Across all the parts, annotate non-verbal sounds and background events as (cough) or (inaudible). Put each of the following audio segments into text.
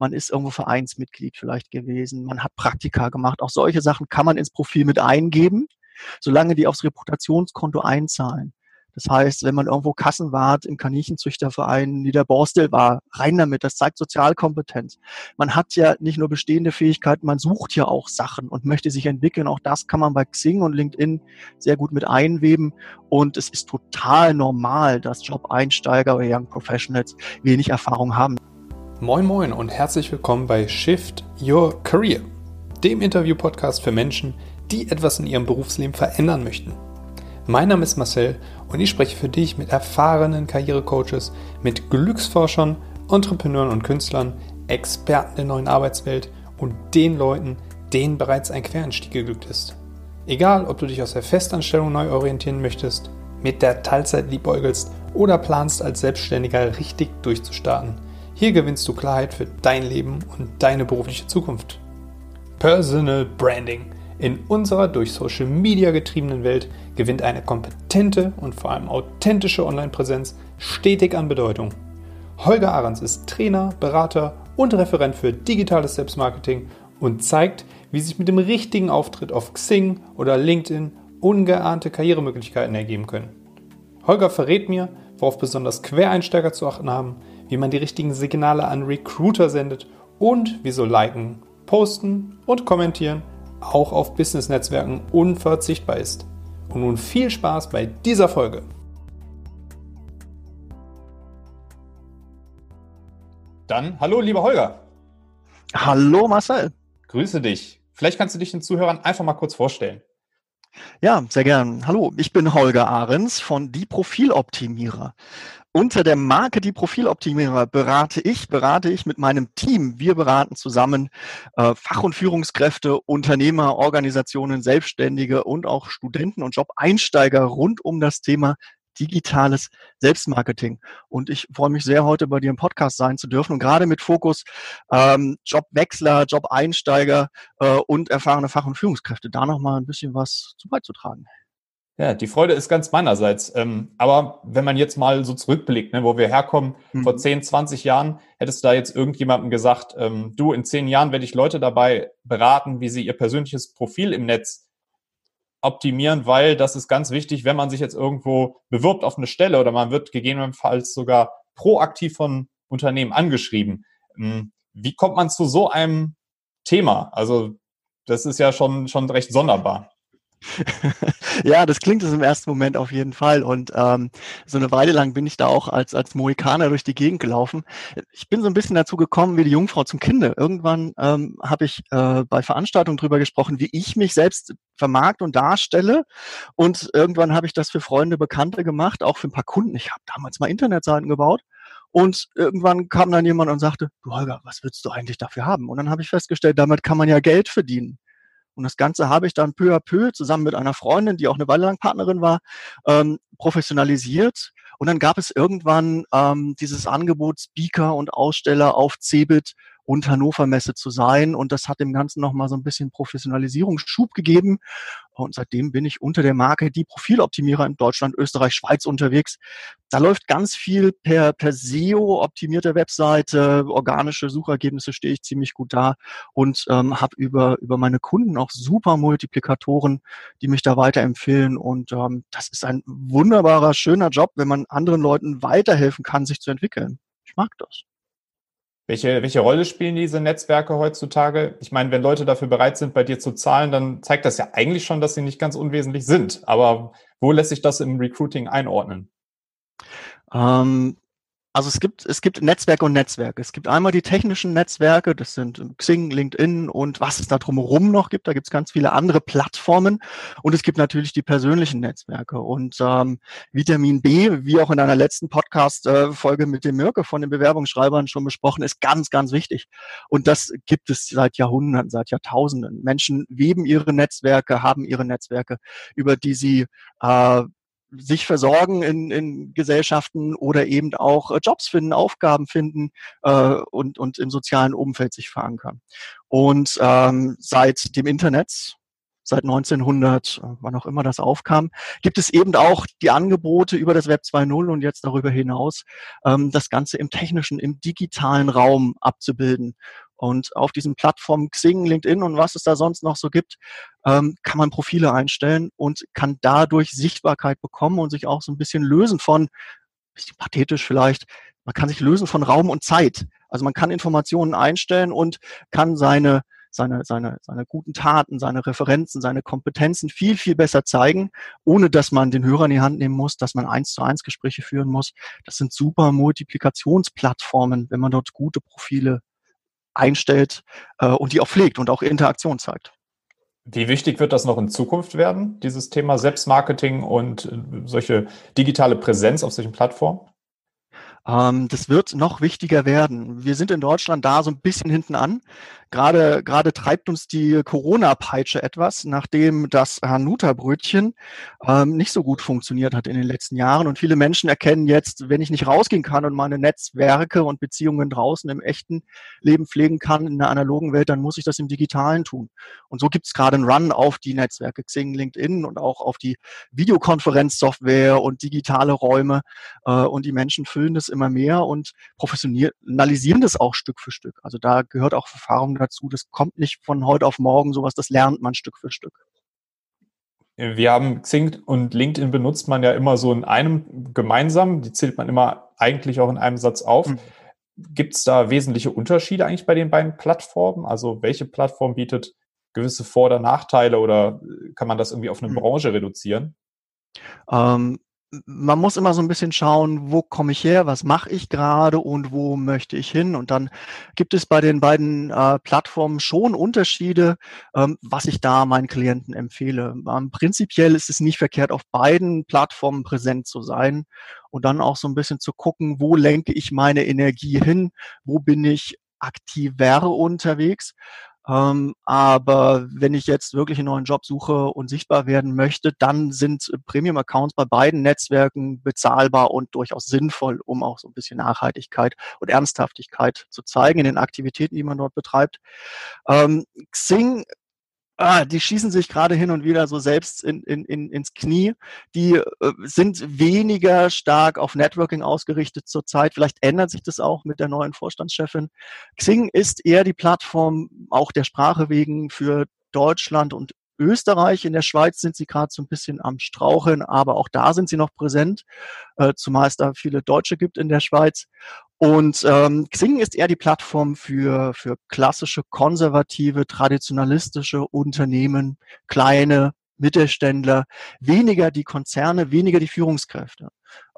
man ist irgendwo Vereinsmitglied vielleicht gewesen, man hat Praktika gemacht. Auch solche Sachen kann man ins Profil mit eingeben, solange die aufs Reputationskonto einzahlen. Das heißt, wenn man irgendwo Kassenwart im Kaninchenzüchterverein Niederborstel war, rein damit, das zeigt Sozialkompetenz. Man hat ja nicht nur bestehende Fähigkeiten, man sucht ja auch Sachen und möchte sich entwickeln. Auch das kann man bei Xing und LinkedIn sehr gut mit einweben. Und es ist total normal, dass Job-Einsteiger oder Young Professionals wenig Erfahrung haben. Moin Moin und herzlich willkommen bei Shift Your Career, dem Interview-Podcast für Menschen, die etwas in ihrem Berufsleben verändern möchten. Mein Name ist Marcel und ich spreche für dich mit erfahrenen Karrierecoaches, mit Glücksforschern, Entrepreneuren und Künstlern, Experten der neuen Arbeitswelt und den Leuten, denen bereits ein Quereinstieg geglückt ist. Egal, ob du dich aus der Festanstellung neu orientieren möchtest, mit der Teilzeit liebäugelst oder planst, als Selbstständiger richtig durchzustarten. Hier gewinnst du Klarheit für dein Leben und deine berufliche Zukunft. Personal Branding – in unserer durch Social Media getriebenen Welt gewinnt eine kompetente und vor allem authentische Online-Präsenz stetig an Bedeutung. Holger Ahrens ist Trainer, Berater und Referent für digitales Selbstmarketing und zeigt, wie sich mit dem richtigen Auftritt auf Xing oder LinkedIn ungeahnte Karrieremöglichkeiten ergeben können. Holger verrät mir, worauf besonders Quereinsteiger zu achten haben, wie man die richtigen Signale an Recruiter sendet und wieso Liken, Posten und Kommentieren auch auf Business-Netzwerken unverzichtbar ist. Und nun viel Spaß bei dieser Folge. Dann hallo, lieber Holger. Hallo, Marcel. Grüße dich. Vielleicht kannst du dich den Zuhörern einfach mal kurz vorstellen. Ja, sehr gern. Hallo, ich bin Holger Ahrens von Die Profiloptimierer. Unter der Marke Die Profiloptimierer berate ich, berate ich mit meinem Team. Wir beraten zusammen äh, Fach- und Führungskräfte, Unternehmer, Organisationen, Selbstständige und auch Studenten und Job-Einsteiger rund um das Thema digitales Selbstmarketing. Und ich freue mich sehr, heute bei dir im Podcast sein zu dürfen und gerade mit Fokus ähm, Jobwechsler, Job-Einsteiger äh, und erfahrene Fach- und Führungskräfte da nochmal ein bisschen was zu beizutragen. Ja, die Freude ist ganz meinerseits. Ähm, aber wenn man jetzt mal so zurückblickt, ne, wo wir herkommen, mhm. vor 10, 20 Jahren, hättest du da jetzt irgendjemandem gesagt, ähm, du, in 10 Jahren werde ich Leute dabei beraten, wie sie ihr persönliches Profil im Netz optimieren, weil das ist ganz wichtig, wenn man sich jetzt irgendwo bewirbt auf eine Stelle oder man wird gegebenenfalls sogar proaktiv von Unternehmen angeschrieben. Ähm, wie kommt man zu so einem Thema? Also das ist ja schon, schon recht sonderbar. (laughs) ja, das klingt es im ersten Moment auf jeden Fall. Und ähm, so eine Weile lang bin ich da auch als, als Mohikaner durch die Gegend gelaufen. Ich bin so ein bisschen dazu gekommen wie die Jungfrau zum Kinde. Irgendwann ähm, habe ich äh, bei Veranstaltungen drüber gesprochen, wie ich mich selbst vermarkt und darstelle. Und irgendwann habe ich das für Freunde, Bekannte gemacht, auch für ein paar Kunden. Ich habe damals mal Internetseiten gebaut. Und irgendwann kam dann jemand und sagte, du Holger, was willst du eigentlich dafür haben? Und dann habe ich festgestellt, damit kann man ja Geld verdienen. Und das Ganze habe ich dann peu à peu zusammen mit einer Freundin, die auch eine Weile lang Partnerin war, ähm, professionalisiert. Und dann gab es irgendwann ähm, dieses Angebot, Speaker und Aussteller auf Cebit und Hannover Messe zu sein. Und das hat dem Ganzen nochmal so ein bisschen Professionalisierungsschub gegeben. Und seitdem bin ich unter der Marke Die Profiloptimierer in Deutschland, Österreich, Schweiz unterwegs. Da läuft ganz viel per, per SEO, optimierte Webseite, organische Suchergebnisse stehe ich ziemlich gut da und ähm, habe über, über meine Kunden auch super Multiplikatoren, die mich da weiterempfehlen. Und ähm, das ist ein wunderbarer, schöner Job, wenn man anderen Leuten weiterhelfen kann, sich zu entwickeln. Ich mag das. Welche, welche Rolle spielen diese Netzwerke heutzutage? Ich meine, wenn Leute dafür bereit sind, bei dir zu zahlen, dann zeigt das ja eigentlich schon, dass sie nicht ganz unwesentlich sind. Aber wo lässt sich das im Recruiting einordnen? Ähm, also es gibt, es gibt Netzwerke und Netzwerke. Es gibt einmal die technischen Netzwerke, das sind Xing, LinkedIn und was es da drumherum noch gibt. Da gibt es ganz viele andere Plattformen. Und es gibt natürlich die persönlichen Netzwerke. Und ähm, Vitamin B, wie auch in einer letzten Podcast-Folge mit dem Mirke von den Bewerbungsschreibern schon besprochen, ist ganz, ganz wichtig. Und das gibt es seit Jahrhunderten, seit Jahrtausenden. Menschen weben ihre Netzwerke, haben ihre Netzwerke, über die sie äh, sich versorgen in, in Gesellschaften oder eben auch äh, Jobs finden, Aufgaben finden äh, und, und im sozialen Umfeld sich verankern. Und ähm, seit dem Internet seit 1900, wann auch immer das aufkam, gibt es eben auch die Angebote über das Web 2.0 und jetzt darüber hinaus, ähm, das Ganze im technischen, im digitalen Raum abzubilden. Und auf diesen Plattformen Xing, LinkedIn und was es da sonst noch so gibt, ähm, kann man Profile einstellen und kann dadurch Sichtbarkeit bekommen und sich auch so ein bisschen lösen von, bisschen pathetisch vielleicht, man kann sich lösen von Raum und Zeit. Also man kann Informationen einstellen und kann seine seine, seine, seine guten Taten, seine Referenzen, seine Kompetenzen viel, viel besser zeigen, ohne dass man den Hörer in die Hand nehmen muss, dass man eins zu eins Gespräche führen muss. Das sind super Multiplikationsplattformen, wenn man dort gute Profile einstellt äh, und die auch pflegt und auch Interaktion zeigt. Wie wichtig wird das noch in Zukunft werden, dieses Thema Selbstmarketing und äh, solche digitale Präsenz auf solchen Plattformen? Ähm, das wird noch wichtiger werden. Wir sind in Deutschland da so ein bisschen hinten an. Gerade, gerade treibt uns die Corona-Peitsche etwas, nachdem das Hanuta-Brötchen ähm, nicht so gut funktioniert hat in den letzten Jahren. Und viele Menschen erkennen jetzt, wenn ich nicht rausgehen kann und meine Netzwerke und Beziehungen draußen im echten Leben pflegen kann, in der analogen Welt, dann muss ich das im Digitalen tun. Und so gibt es gerade einen Run auf die Netzwerke Xing, LinkedIn und auch auf die Videokonferenzsoftware und digitale Räume. Äh, und die Menschen füllen das immer mehr und professionalisieren das auch Stück für Stück. Also da gehört auch Erfahrung dazu. Das kommt nicht von heute auf morgen, sowas, das lernt man Stück für Stück. Wir haben Xing und LinkedIn benutzt man ja immer so in einem gemeinsam. Die zählt man immer eigentlich auch in einem Satz auf. Mhm. Gibt es da wesentliche Unterschiede eigentlich bei den beiden Plattformen? Also welche Plattform bietet gewisse Vor- oder Nachteile oder kann man das irgendwie auf eine mhm. Branche reduzieren? Ähm, man muss immer so ein bisschen schauen, wo komme ich her, was mache ich gerade und wo möchte ich hin. Und dann gibt es bei den beiden äh, Plattformen schon Unterschiede, ähm, was ich da meinen Klienten empfehle. Ähm, prinzipiell ist es nicht verkehrt, auf beiden Plattformen präsent zu sein und dann auch so ein bisschen zu gucken, wo lenke ich meine Energie hin, wo bin ich aktiver unterwegs ähm, aber wenn ich jetzt wirklich einen neuen Job suche und sichtbar werden möchte, dann sind Premium-Accounts bei beiden Netzwerken bezahlbar und durchaus sinnvoll, um auch so ein bisschen Nachhaltigkeit und Ernsthaftigkeit zu zeigen in den Aktivitäten, die man dort betreibt. Ähm, Xing ah, die schießen sich gerade hin und wieder so selbst in, in, in, ins Knie. Die äh, sind weniger stark auf Networking ausgerichtet zurzeit. Vielleicht ändert sich das auch mit der neuen Vorstandschefin. Xing ist eher die Plattform, auch der Sprache wegen, für Deutschland und Österreich. In der Schweiz sind sie gerade so ein bisschen am Straucheln, aber auch da sind sie noch präsent, äh, zumal es da viele Deutsche gibt in der Schweiz. Und ähm, Xing ist eher die Plattform für, für klassische, konservative, traditionalistische Unternehmen, kleine Mittelständler, weniger die Konzerne, weniger die Führungskräfte.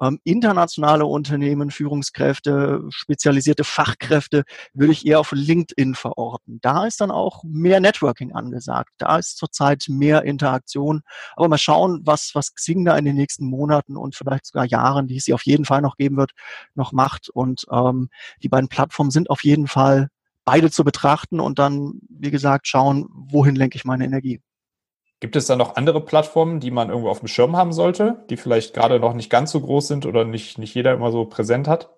Ähm, internationale Unternehmen, Führungskräfte, spezialisierte Fachkräfte würde ich eher auf LinkedIn verorten. Da ist dann auch mehr Networking angesagt. Da ist zurzeit mehr Interaktion. Aber mal schauen, was, was Xing da in den nächsten Monaten und vielleicht sogar Jahren, die es sie auf jeden Fall noch geben wird, noch macht. Und ähm, die beiden Plattformen sind auf jeden Fall beide zu betrachten und dann, wie gesagt, schauen, wohin lenke ich meine Energie. Gibt es da noch andere Plattformen, die man irgendwo auf dem Schirm haben sollte, die vielleicht gerade noch nicht ganz so groß sind oder nicht, nicht jeder immer so präsent hat?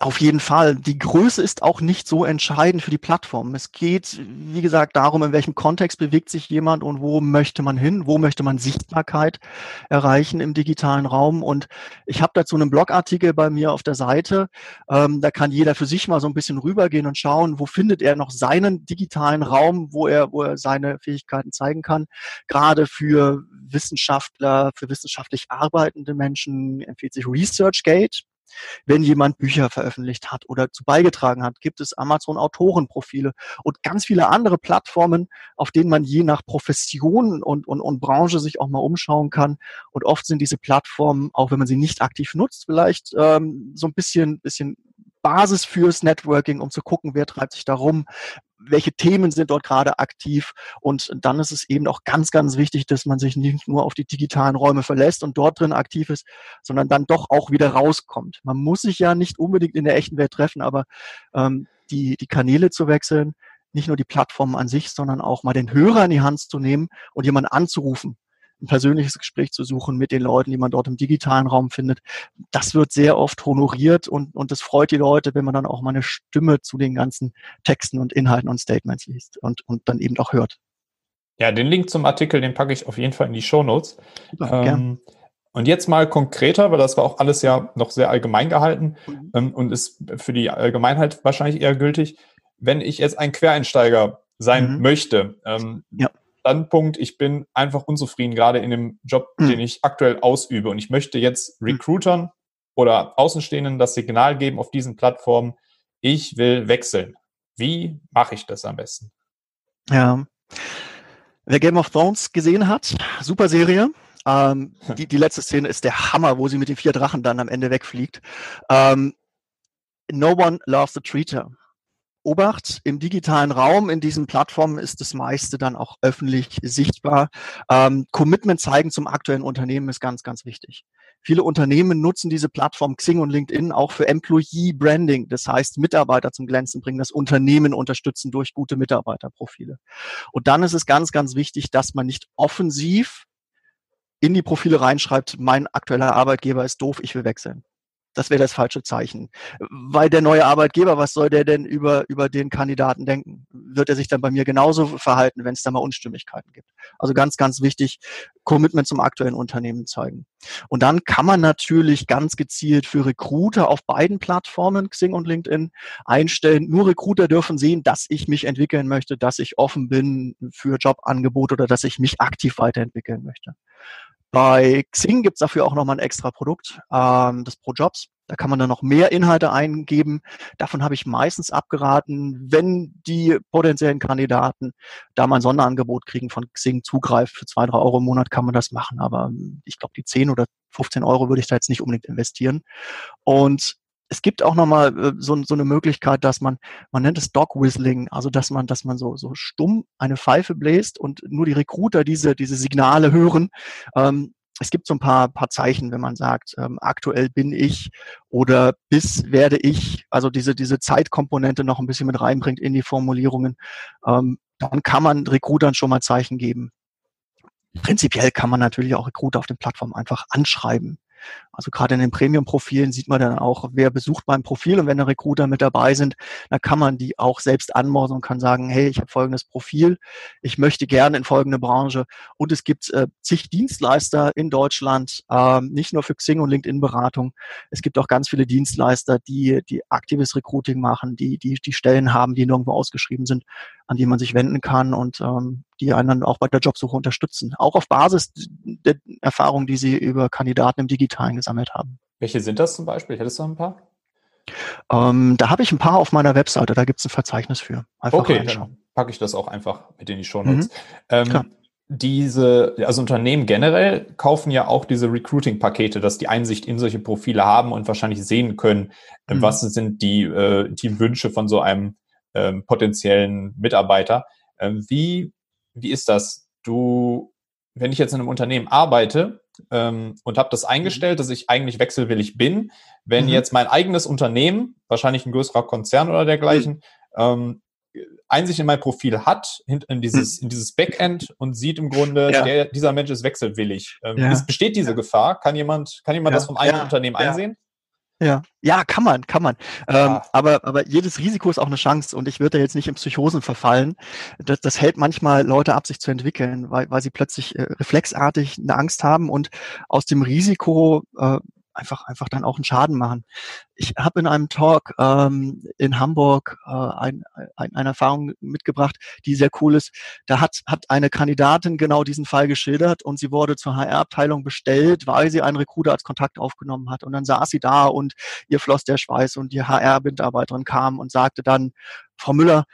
Auf jeden Fall. Die Größe ist auch nicht so entscheidend für die Plattform. Es geht, wie gesagt, darum, in welchem Kontext bewegt sich jemand und wo möchte man hin, wo möchte man Sichtbarkeit erreichen im digitalen Raum. Und ich habe dazu einen Blogartikel bei mir auf der Seite. Ähm, da kann jeder für sich mal so ein bisschen rübergehen und schauen, wo findet er noch seinen digitalen Raum, wo er, wo er seine Fähigkeiten zeigen kann. Gerade für Wissenschaftler, für wissenschaftlich arbeitende Menschen empfiehlt sich ResearchGate. Wenn jemand Bücher veröffentlicht hat oder zu beigetragen hat, gibt es Amazon Autorenprofile und ganz viele andere Plattformen, auf denen man je nach Profession und, und, und Branche sich auch mal umschauen kann. Und oft sind diese Plattformen, auch wenn man sie nicht aktiv nutzt, vielleicht ähm, so ein bisschen, bisschen Basis fürs Networking, um zu gucken, wer treibt sich da rum, welche Themen sind dort gerade aktiv. Und dann ist es eben auch ganz, ganz wichtig, dass man sich nicht nur auf die digitalen Räume verlässt und dort drin aktiv ist, sondern dann doch auch wieder rauskommt. Man muss sich ja nicht unbedingt in der echten Welt treffen, aber ähm, die, die Kanäle zu wechseln, nicht nur die Plattformen an sich, sondern auch mal den Hörer in die Hand zu nehmen und jemanden anzurufen ein persönliches Gespräch zu suchen mit den Leuten, die man dort im digitalen Raum findet. Das wird sehr oft honoriert und, und das freut die Leute, wenn man dann auch mal eine Stimme zu den ganzen Texten und Inhalten und Statements liest und, und dann eben auch hört. Ja, den Link zum Artikel, den packe ich auf jeden Fall in die Show Notes. Ähm, und jetzt mal konkreter, weil das war auch alles ja noch sehr allgemein gehalten mhm. ähm, und ist für die Allgemeinheit wahrscheinlich eher gültig. Wenn ich jetzt ein Quereinsteiger sein mhm. möchte, ähm, ja. Standpunkt, ich bin einfach unzufrieden gerade in dem Job, mhm. den ich aktuell ausübe und ich möchte jetzt mhm. Recruitern oder Außenstehenden das Signal geben auf diesen Plattformen, ich will wechseln. Wie mache ich das am besten? Ja. Wer Game of Thrones gesehen hat, super Serie. Ähm, die, die letzte Szene ist der Hammer, wo sie mit den vier Drachen dann am Ende wegfliegt. Ähm, no one loves the treater. Obacht, im digitalen Raum, in diesen Plattformen ist das meiste dann auch öffentlich sichtbar. Ähm, Commitment zeigen zum aktuellen Unternehmen ist ganz, ganz wichtig. Viele Unternehmen nutzen diese Plattform Xing und LinkedIn auch für Employee Branding. Das heißt, Mitarbeiter zum Glänzen bringen, das Unternehmen unterstützen durch gute Mitarbeiterprofile. Und dann ist es ganz, ganz wichtig, dass man nicht offensiv in die Profile reinschreibt, mein aktueller Arbeitgeber ist doof, ich will wechseln. Das wäre das falsche Zeichen. Weil der neue Arbeitgeber, was soll der denn über, über den Kandidaten denken? Wird er sich dann bei mir genauso verhalten, wenn es da mal Unstimmigkeiten gibt? Also ganz, ganz wichtig, Commitment zum aktuellen Unternehmen zeigen. Und dann kann man natürlich ganz gezielt für Recruiter auf beiden Plattformen, Xing und LinkedIn, einstellen. Nur Recruiter dürfen sehen, dass ich mich entwickeln möchte, dass ich offen bin für Jobangebote oder dass ich mich aktiv weiterentwickeln möchte. Bei Xing gibt's dafür auch nochmal ein extra Produkt, ähm, das ProJobs. Da kann man dann noch mehr Inhalte eingeben. Davon habe ich meistens abgeraten, wenn die potenziellen Kandidaten da mal ein Sonderangebot kriegen von Xing Zugreif für zwei, drei Euro im Monat kann man das machen. Aber ähm, ich glaube, die 10 oder 15 Euro würde ich da jetzt nicht unbedingt investieren. Und es gibt auch nochmal äh, so, so eine Möglichkeit, dass man, man nennt es Dog Whistling, also dass man, dass man so, so stumm eine Pfeife bläst und nur die Recruiter diese, diese Signale hören. Ähm, es gibt so ein paar, paar Zeichen, wenn man sagt, ähm, aktuell bin ich oder bis werde ich, also diese, diese Zeitkomponente noch ein bisschen mit reinbringt in die Formulierungen, ähm, dann kann man Recruitern schon mal Zeichen geben. Prinzipiell kann man natürlich auch Recruiter auf den Plattformen einfach anschreiben. Also gerade in den Premium-Profilen sieht man dann auch, wer besucht mein Profil und wenn da Recruiter mit dabei sind, dann kann man die auch selbst anmorden und kann sagen, hey, ich habe folgendes Profil, ich möchte gerne in folgende Branche und es gibt äh, zig Dienstleister in Deutschland, äh, nicht nur für Xing und LinkedIn-Beratung, es gibt auch ganz viele Dienstleister, die, die aktives Recruiting machen, die, die, die Stellen haben, die nirgendwo ausgeschrieben sind, an die man sich wenden kann und ähm, die einen dann auch bei der Jobsuche unterstützen. Auch auf Basis der Erfahrung, die sie über Kandidaten im Digitalen gesammelt haben. Welche sind das zum Beispiel? Hättest du ein paar? Ähm, da habe ich ein paar auf meiner Webseite, da gibt es ein Verzeichnis für. Einfach okay, reinschauen. dann packe ich das auch einfach mit in die Show Notes. Mhm. Ähm, diese, also Unternehmen generell kaufen ja auch diese Recruiting-Pakete, dass die Einsicht in solche Profile haben und wahrscheinlich sehen können, mhm. was sind die, äh, die Wünsche von so einem ähm, potenziellen Mitarbeiter. Ähm, wie wie ist das? Du, wenn ich jetzt in einem Unternehmen arbeite ähm, und habe das eingestellt, dass ich eigentlich wechselwillig bin, wenn mhm. jetzt mein eigenes Unternehmen, wahrscheinlich ein größerer Konzern oder dergleichen, mhm. ähm, Einsicht in mein Profil hat, in dieses, mhm. in dieses Backend und sieht im Grunde, ja. der, dieser Mensch ist wechselwillig. Ähm, ja. besteht diese ja. Gefahr? Kann jemand, kann jemand das vom eigenen Unternehmen einsehen? Ja, ja, kann man, kann man. Ja. Ähm, aber, aber jedes Risiko ist auch eine Chance und ich würde da jetzt nicht in Psychosen verfallen. Das, das hält manchmal Leute ab, sich zu entwickeln, weil, weil sie plötzlich äh, reflexartig eine Angst haben und aus dem Risiko äh, einfach, einfach dann auch einen Schaden machen. Ich habe in einem Talk ähm, in Hamburg äh, ein, ein, eine Erfahrung mitgebracht, die sehr cool ist. Da hat, hat eine Kandidatin genau diesen Fall geschildert und sie wurde zur HR-Abteilung bestellt, weil sie einen Recruiter als Kontakt aufgenommen hat. Und dann saß sie da und ihr floss der Schweiß und die HR-Mitarbeiterin kam und sagte dann, Frau Müller,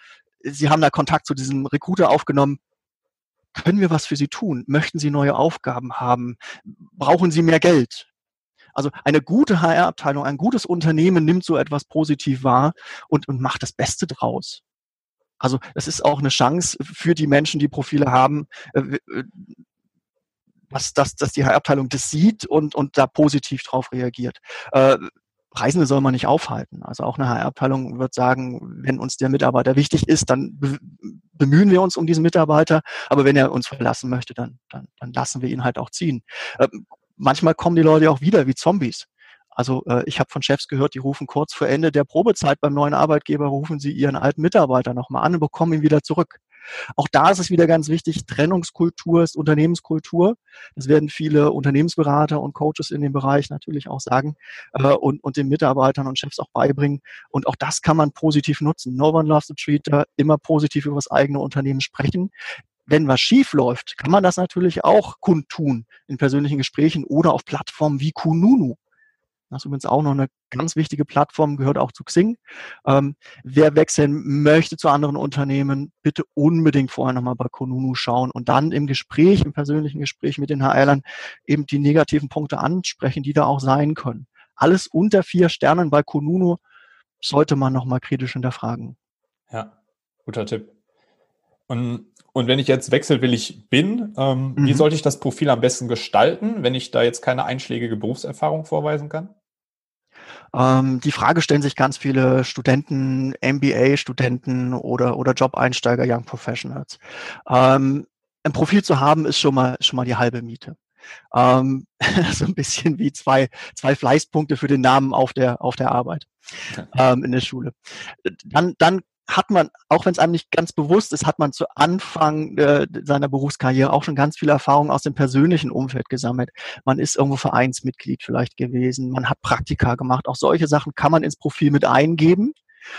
Sie haben da Kontakt zu diesem Recruiter aufgenommen. Können wir was für Sie tun? Möchten Sie neue Aufgaben haben? Brauchen Sie mehr Geld? Also eine gute HR-Abteilung, ein gutes Unternehmen nimmt so etwas positiv wahr und, und macht das Beste draus. Also es ist auch eine Chance für die Menschen, die Profile haben, äh, äh, dass, dass, dass die HR-Abteilung das sieht und, und da positiv drauf reagiert. Äh, Reisende soll man nicht aufhalten. Also auch eine HR-Abteilung wird sagen, wenn uns der Mitarbeiter wichtig ist, dann bemühen wir uns um diesen Mitarbeiter. Aber wenn er uns verlassen möchte, dann, dann, dann lassen wir ihn halt auch ziehen. Ähm, manchmal kommen die Leute auch wieder wie Zombies. Also äh, ich habe von Chefs gehört, die rufen kurz vor Ende der Probezeit beim neuen Arbeitgeber, rufen sie ihren alten Mitarbeiter nochmal an und bekommen ihn wieder zurück. Auch da ist es wieder ganz wichtig, Trennungskultur ist Unternehmenskultur. Das werden viele Unternehmensberater und Coaches in dem Bereich natürlich auch sagen äh, und, und den Mitarbeitern und Chefs auch beibringen. Und auch das kann man positiv nutzen. No one loves a treater, immer positiv über das eigene Unternehmen sprechen wenn was schief läuft, kann man das natürlich auch kundtun in persönlichen Gesprächen oder auf Plattformen wie Kununu. Das ist übrigens auch noch eine ganz wichtige Plattform, gehört auch zu Xing. Ähm, wer wechseln möchte zu anderen Unternehmen, bitte unbedingt vorher nochmal bei Konunu schauen und dann im Gespräch, im persönlichen Gespräch mit den HRlern eben die negativen Punkte ansprechen, die da auch sein können. Alles unter vier Sternen bei Konunu sollte man nochmal kritisch hinterfragen. Ja, guter Tipp. Und, und wenn ich jetzt wechselwillig bin, ähm, mhm. wie sollte ich das Profil am besten gestalten, wenn ich da jetzt keine einschlägige Berufserfahrung vorweisen kann? Ähm, die Frage stellen sich ganz viele Studenten, MBA-Studenten oder, oder Job-Einsteiger, Young Professionals. Ähm, ein Profil zu haben, ist schon mal, schon mal die halbe Miete. Ähm, (laughs) so ein bisschen wie zwei, zwei Fleißpunkte für den Namen auf der, auf der Arbeit ähm, in der Schule. Dann, dann hat man, auch wenn es einem nicht ganz bewusst ist, hat man zu Anfang äh, seiner Berufskarriere auch schon ganz viele Erfahrungen aus dem persönlichen Umfeld gesammelt. Man ist irgendwo Vereinsmitglied vielleicht gewesen, man hat Praktika gemacht. Auch solche Sachen kann man ins Profil mit eingeben,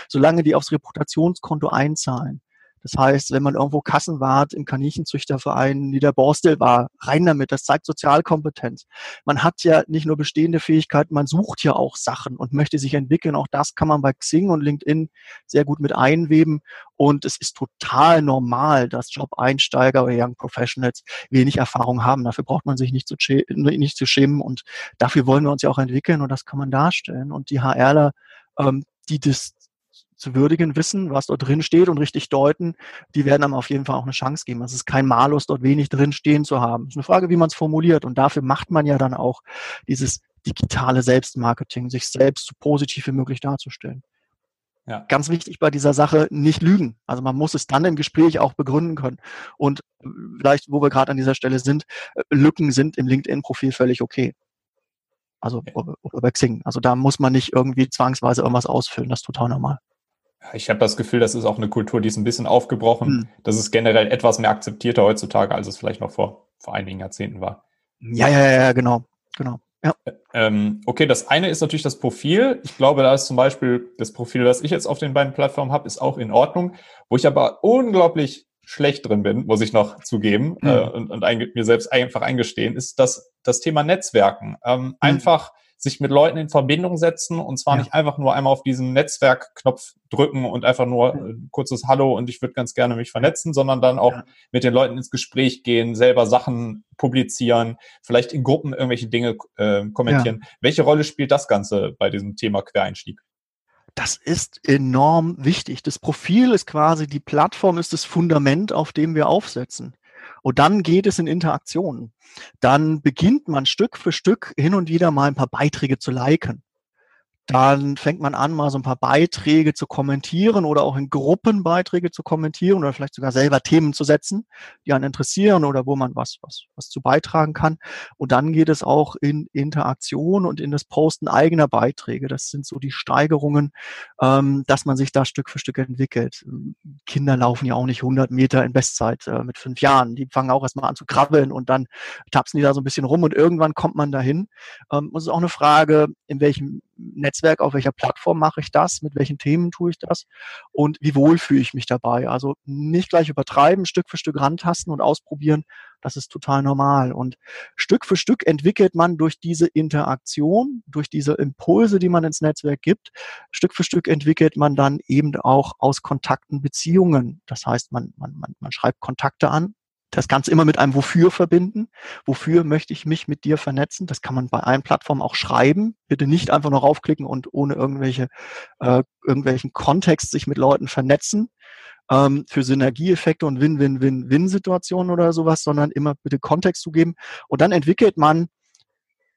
solange die aufs Reputationskonto einzahlen. Das heißt, wenn man irgendwo Kassenwart im Kaninchenzüchterverein Niederborstel war, rein damit, das zeigt Sozialkompetenz. Man hat ja nicht nur bestehende Fähigkeiten, man sucht ja auch Sachen und möchte sich entwickeln. Auch das kann man bei Xing und LinkedIn sehr gut mit einweben. Und es ist total normal, dass Job-Einsteiger oder Young Professionals wenig Erfahrung haben. Dafür braucht man sich nicht zu, nicht zu schämen. Und dafür wollen wir uns ja auch entwickeln und das kann man darstellen. Und die HRler, ähm, die das zu würdigen wissen, was dort drin steht und richtig deuten, die werden einem auf jeden Fall auch eine Chance geben. Es ist kein Malus, dort wenig drin stehen zu haben. Es ist eine Frage, wie man es formuliert. Und dafür macht man ja dann auch dieses digitale Selbstmarketing, sich selbst so positiv wie möglich darzustellen. Ja. Ganz wichtig bei dieser Sache, nicht lügen. Also man muss es dann im Gespräch auch begründen können. Und vielleicht, wo wir gerade an dieser Stelle sind, äh, Lücken sind im LinkedIn-Profil völlig okay. Also okay. oder bei Xing. Also da muss man nicht irgendwie zwangsweise irgendwas ausfüllen. Das ist total normal. Ich habe das Gefühl, das ist auch eine Kultur, die ist ein bisschen aufgebrochen. Hm. Das ist generell etwas mehr akzeptierter heutzutage, als es vielleicht noch vor, vor einigen Jahrzehnten war. Ja, ja, ja, genau, genau. Ja. Ähm, okay, das eine ist natürlich das Profil. Ich glaube, da ist zum Beispiel das Profil, das ich jetzt auf den beiden Plattformen habe, ist auch in Ordnung. Wo ich aber unglaublich schlecht drin bin, muss ich noch zugeben mhm. äh, und, und ein, mir selbst einfach eingestehen, ist das, das Thema Netzwerken. Ähm, mhm. Einfach sich mit Leuten in Verbindung setzen und zwar ja. nicht einfach nur einmal auf diesen Netzwerkknopf drücken und einfach nur ein äh, kurzes Hallo und ich würde ganz gerne mich vernetzen, sondern dann auch ja. mit den Leuten ins Gespräch gehen, selber Sachen publizieren, vielleicht in Gruppen irgendwelche Dinge äh, kommentieren. Ja. Welche Rolle spielt das Ganze bei diesem Thema Quereinstieg? Das ist enorm wichtig. Das Profil ist quasi, die Plattform ist das Fundament, auf dem wir aufsetzen. Und dann geht es in Interaktionen. Dann beginnt man Stück für Stück hin und wieder mal ein paar Beiträge zu liken dann fängt man an, mal so ein paar Beiträge zu kommentieren oder auch in Gruppen Beiträge zu kommentieren oder vielleicht sogar selber Themen zu setzen, die einen interessieren oder wo man was, was, was zu beitragen kann. Und dann geht es auch in Interaktion und in das Posten eigener Beiträge. Das sind so die Steigerungen, ähm, dass man sich da Stück für Stück entwickelt. Kinder laufen ja auch nicht 100 Meter in Bestzeit äh, mit fünf Jahren. Die fangen auch erstmal an zu krabbeln und dann tapsen die da so ein bisschen rum und irgendwann kommt man dahin. Ähm, und es ist auch eine Frage, in welchem Netzwerk, auf welcher Plattform mache ich das, mit welchen Themen tue ich das und wie wohl fühle ich mich dabei. Also nicht gleich übertreiben, Stück für Stück rantasten und ausprobieren, das ist total normal. Und Stück für Stück entwickelt man durch diese Interaktion, durch diese Impulse, die man ins Netzwerk gibt, Stück für Stück entwickelt man dann eben auch aus Kontakten Beziehungen. Das heißt, man, man, man, man schreibt Kontakte an, das Ganze immer mit einem Wofür verbinden. Wofür möchte ich mich mit dir vernetzen? Das kann man bei allen Plattformen auch schreiben. Bitte nicht einfach nur raufklicken und ohne irgendwelche, äh, irgendwelchen Kontext sich mit Leuten vernetzen ähm, für Synergieeffekte und Win-Win-Win-Win-Situationen oder sowas, sondern immer bitte Kontext zu geben. Und dann entwickelt man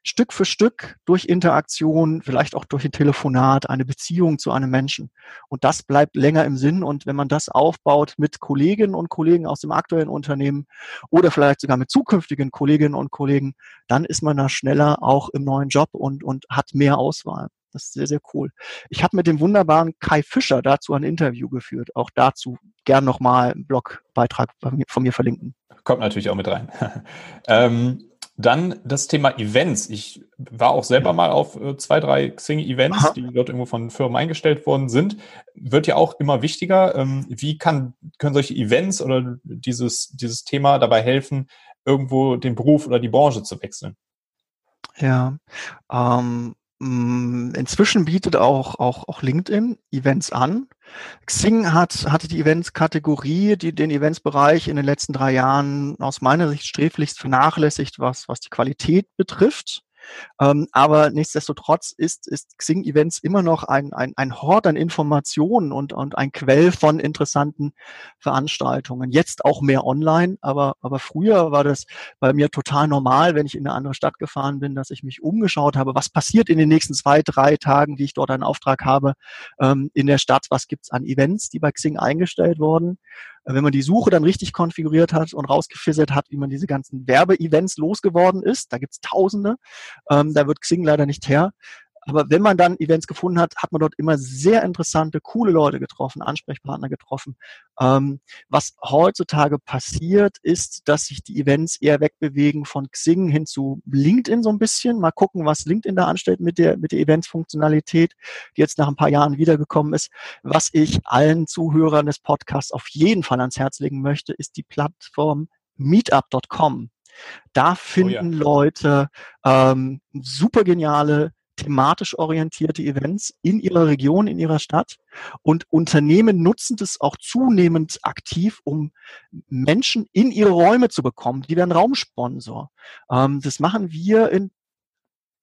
Stück für Stück durch Interaktion, vielleicht auch durch ein Telefonat, eine Beziehung zu einem Menschen. Und das bleibt länger im Sinn. Und wenn man das aufbaut mit Kolleginnen und Kollegen aus dem aktuellen Unternehmen oder vielleicht sogar mit zukünftigen Kolleginnen und Kollegen, dann ist man da schneller auch im neuen Job und, und hat mehr Auswahl. Das ist sehr, sehr cool. Ich habe mit dem wunderbaren Kai Fischer dazu ein Interview geführt. Auch dazu gern nochmal einen Blogbeitrag von mir verlinken. Kommt natürlich auch mit rein. (laughs) ähm, dann das Thema Events. Ich war auch selber mal auf äh, zwei, drei Xing-Events, die dort irgendwo von Firmen eingestellt worden sind. Wird ja auch immer wichtiger. Ähm, wie kann, können solche Events oder dieses, dieses Thema dabei helfen, irgendwo den Beruf oder die Branche zu wechseln? Ja, ähm, mm, inzwischen bietet auch, auch, auch LinkedIn Events an. Xing hat, hatte die Events-Kategorie, die den Events-Bereich in den letzten drei Jahren aus meiner Sicht sträflichst vernachlässigt, was, was die Qualität betrifft. Ähm, aber nichtsdestotrotz ist, ist Xing Events immer noch ein, ein, ein Hort an Informationen und, und ein Quell von interessanten Veranstaltungen. Jetzt auch mehr online, aber, aber früher war das bei mir total normal, wenn ich in eine andere Stadt gefahren bin, dass ich mich umgeschaut habe, was passiert in den nächsten zwei, drei Tagen, die ich dort einen Auftrag habe ähm, in der Stadt, was gibt's an Events, die bei Xing eingestellt wurden wenn man die Suche dann richtig konfiguriert hat und rausgefisselt hat, wie man diese ganzen Werbeevents losgeworden ist, da gibt's Tausende, ähm, da wird Xing leider nicht her, aber wenn man dann Events gefunden hat, hat man dort immer sehr interessante, coole Leute getroffen, Ansprechpartner getroffen. Ähm, was heutzutage passiert, ist, dass sich die Events eher wegbewegen von Xing hin zu LinkedIn so ein bisschen. Mal gucken, was LinkedIn da anstellt mit der, mit der Events-Funktionalität, die jetzt nach ein paar Jahren wiedergekommen ist. Was ich allen Zuhörern des Podcasts auf jeden Fall ans Herz legen möchte, ist die Plattform meetup.com. Da finden oh ja. Leute ähm, super geniale thematisch orientierte Events in ihrer Region, in ihrer Stadt. Und Unternehmen nutzen das auch zunehmend aktiv, um Menschen in ihre Räume zu bekommen. Die werden Raumsponsor. Ähm, das machen wir in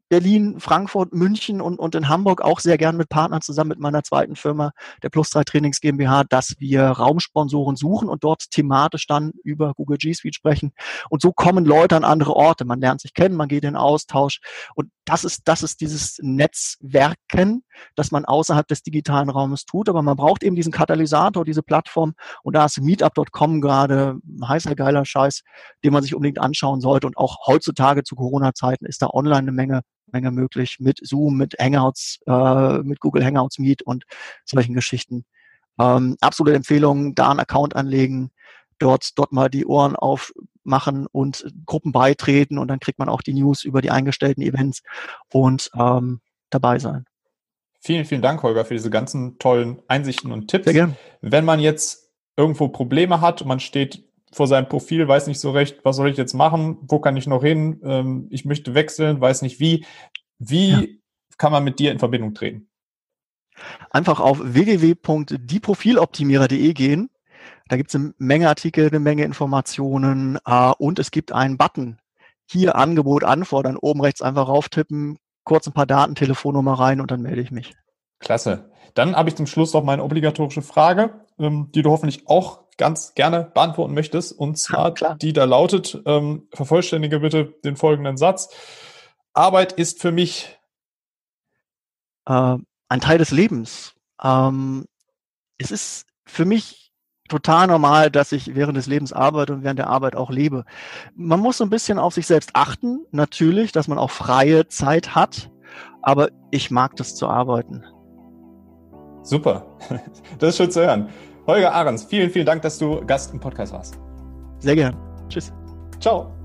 Berlin, Frankfurt, München und, und in Hamburg auch sehr gern mit Partnern zusammen mit meiner zweiten Firma, der Plus 3 Trainings GmbH, dass wir Raumsponsoren suchen und dort thematisch dann über Google G Suite sprechen. Und so kommen Leute an andere Orte. Man lernt sich kennen, man geht in Austausch. Und das ist, das ist dieses Netzwerken, das man außerhalb des digitalen Raumes tut. Aber man braucht eben diesen Katalysator, diese Plattform. Und da ist Meetup.com gerade ein heißer, geiler Scheiß, den man sich unbedingt anschauen sollte. Und auch heutzutage zu Corona-Zeiten ist da online eine Menge Menge möglich mit Zoom, mit Hangouts, äh, mit Google Hangouts Meet und solchen Geschichten. Ähm, absolute Empfehlung, da einen Account anlegen, dort, dort mal die Ohren aufmachen und Gruppen beitreten und dann kriegt man auch die News über die eingestellten Events und ähm, dabei sein. Vielen, vielen Dank, Holger, für diese ganzen tollen Einsichten und Tipps. Wenn man jetzt irgendwo Probleme hat und man steht vor seinem Profil, weiß nicht so recht, was soll ich jetzt machen, wo kann ich noch hin, ähm, ich möchte wechseln, weiß nicht wie. Wie ja. kann man mit dir in Verbindung treten? Einfach auf www.dieprofiloptimierer.de gehen. Da gibt es eine Menge Artikel, eine Menge Informationen äh, und es gibt einen Button. Hier Angebot anfordern, oben rechts einfach rauftippen, kurz ein paar Daten, Telefonnummer rein und dann melde ich mich. Klasse. Dann habe ich zum Schluss noch meine obligatorische Frage, ähm, die du hoffentlich auch ganz gerne beantworten möchtest. Und zwar, ja, die da lautet, ähm, vervollständige bitte den folgenden Satz. Arbeit ist für mich äh, ein Teil des Lebens. Ähm, es ist für mich total normal, dass ich während des Lebens arbeite und während der Arbeit auch lebe. Man muss so ein bisschen auf sich selbst achten, natürlich, dass man auch freie Zeit hat, aber ich mag das zu arbeiten. Super, (laughs) das ist schön zu hören. Holger Ahrens, vielen, vielen Dank, dass du Gast im Podcast warst. Sehr gern. Tschüss. Ciao.